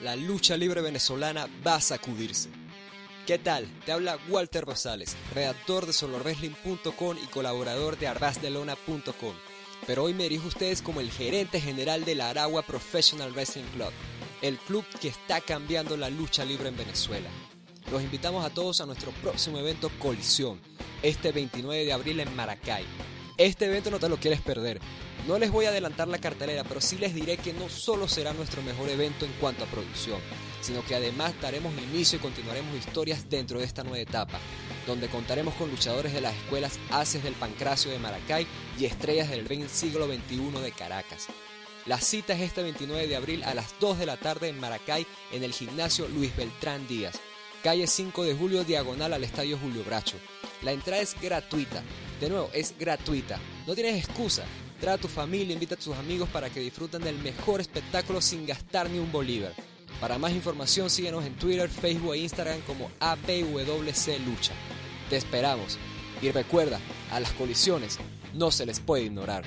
la lucha libre venezolana va a sacudirse. ¿Qué tal? Te habla Walter Rosales, redactor de solorwrestling.com y colaborador de arbazdelona.com. Pero hoy me dirijo a ustedes como el gerente general de la Aragua Professional Wrestling Club, el club que está cambiando la lucha libre en Venezuela. Los invitamos a todos a nuestro próximo evento Colisión, este 29 de abril en Maracay. Este evento no te lo quieres perder. No les voy a adelantar la cartelera, pero sí les diré que no solo será nuestro mejor evento en cuanto a producción, sino que además daremos inicio y continuaremos historias dentro de esta nueva etapa, donde contaremos con luchadores de las escuelas Haces del Pancracio de Maracay y estrellas del siglo XXI de Caracas. La cita es este 29 de abril a las 2 de la tarde en Maracay en el gimnasio Luis Beltrán Díaz, calle 5 de julio diagonal al Estadio Julio Bracho. La entrada es gratuita, de nuevo, es gratuita, no tienes excusa. Trae a tu familia, invita a tus amigos para que disfruten del mejor espectáculo sin gastar ni un bolívar. Para más información síguenos en Twitter, Facebook e Instagram como APWC Lucha. Te esperamos. Y recuerda, a las colisiones no se les puede ignorar.